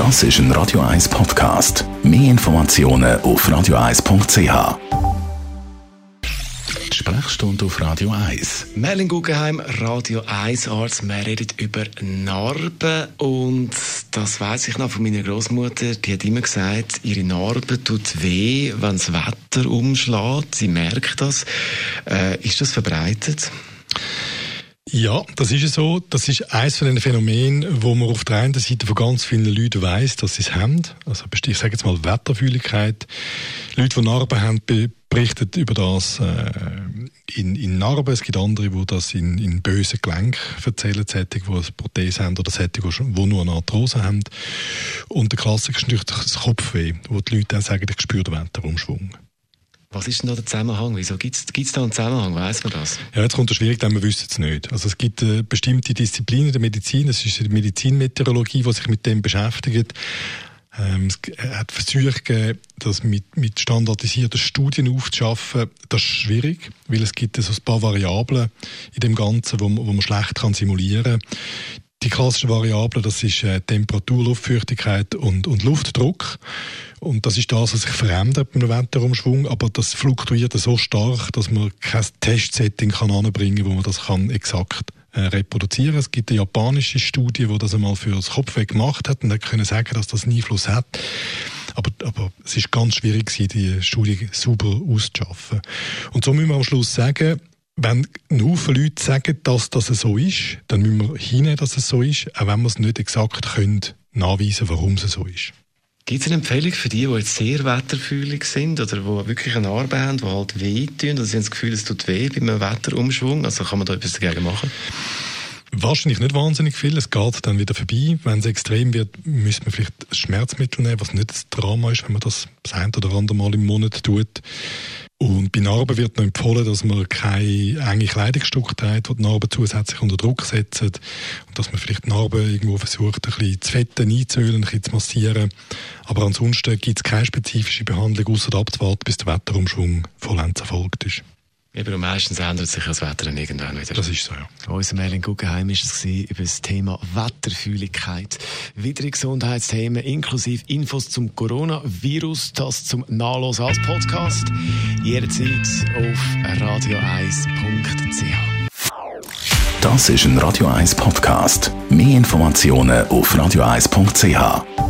Das ist ein Radio 1 Podcast. Mehr Informationen auf radio1.ch. Sprechstunde auf Radio 1. Merlin Guggenheim, Radio 1 Arzt. Wir reden über Narben und das weiß ich noch von meiner Großmutter. Die hat immer gesagt, ihre Narbe tut weh, wenn das Wetter umschlägt. Sie merkt das. Äh, ist das verbreitet? Ja, das ist so. Das ist eines von den Phänomenen, wo man auf der einen Seite von ganz vielen Leuten weiss, dass sie es haben. Also ich sage jetzt mal Wetterfühligkeit. Leute, die Narben haben, berichten über das äh, in, in Narben. Es gibt andere, die das in, in bösen Gelenken erzählen, Sättig, die eine Prothese haben oder Sättig, die nur eine Arthrose haben. Und der Klassiker ist natürlich das Kopfweh, wo die Leute dann sagen, ich spüre den Wetterumschwung. Was ist denn da der Zusammenhang? Wieso gibt es da einen Zusammenhang? Weiß man das? Ja, jetzt kommt es schwierig, denn wir wissen es nicht. Also es gibt äh, bestimmte Disziplinen der Medizin, es ist die Medizinmeteorologie, die sich mit dem beschäftigt. Ähm, es hat Versuche gegeben, das mit, mit standardisierten Studien aufzuschaffen. Das ist schwierig, weil es gibt so ein paar Variablen in dem Ganzen, wo man, wo man schlecht kann simulieren kann. Die klassischen Variablen, das ist äh, Temperatur, Luftfeuchtigkeit und, und Luftdruck. Und das ist das, was sich verändert beim Wetterumschwung, aber das fluktuiert so stark, dass man kein Testsetting kann anbringen, wo man das kann exakt äh, reproduzieren. Es gibt eine japanische Studie, die das einmal für das Kopfweh gemacht hat und hat können sagen, dass das einen Einfluss hat. Aber, aber es ist ganz schwierig, die Studie sauber auszuschaffen. Und so müssen wir am Schluss sagen, wenn ein Haufen Leute sagen, dass das so ist, dann müssen wir hinnehmen, dass es so ist, auch wenn wir es nicht exakt können nachweisen warum es so ist. Gibt es eine Empfehlung für die, die jetzt sehr wetterfühlig sind oder die wirklich eine Narbe haben, die halt weh tun, oder sie haben das Gefühl, es tut weh bei einem Wetterumschwung? Also kann man da etwas dagegen machen? Wahrscheinlich nicht wahnsinnig viel. Es geht dann wieder vorbei. Wenn es extrem wird, müsste man vielleicht Schmerzmittel nehmen, was nicht das Drama ist, wenn man das das ein oder andere Mal im Monat tut. Und bei Narben wird noch empfohlen, dass man keine enge Kleidungsstücke trägt, die die Narben zusätzlich unter Druck setzen. Und dass man vielleicht die Narben irgendwo versucht, ein bisschen zu fetten, einzuölen, ein bisschen zu massieren. Aber ansonsten gibt es keine spezifische Behandlung, außer abzuwarten, bis der Wetterumschwung vollends erfolgt ist. Eben, und meistens ändert sich das Wetter dann irgendwann wieder. Das ist so, ja. Unser Merlin Guggenheim war es über das Thema Wetterfühligkeit. Weitere Gesundheitsthemen inklusive Infos zum Coronavirus, das zum Nachlesen als Podcast. Jederzeit auf radio1.ch. Das ist ein Radio 1 Podcast. Mehr Informationen auf radio1.ch.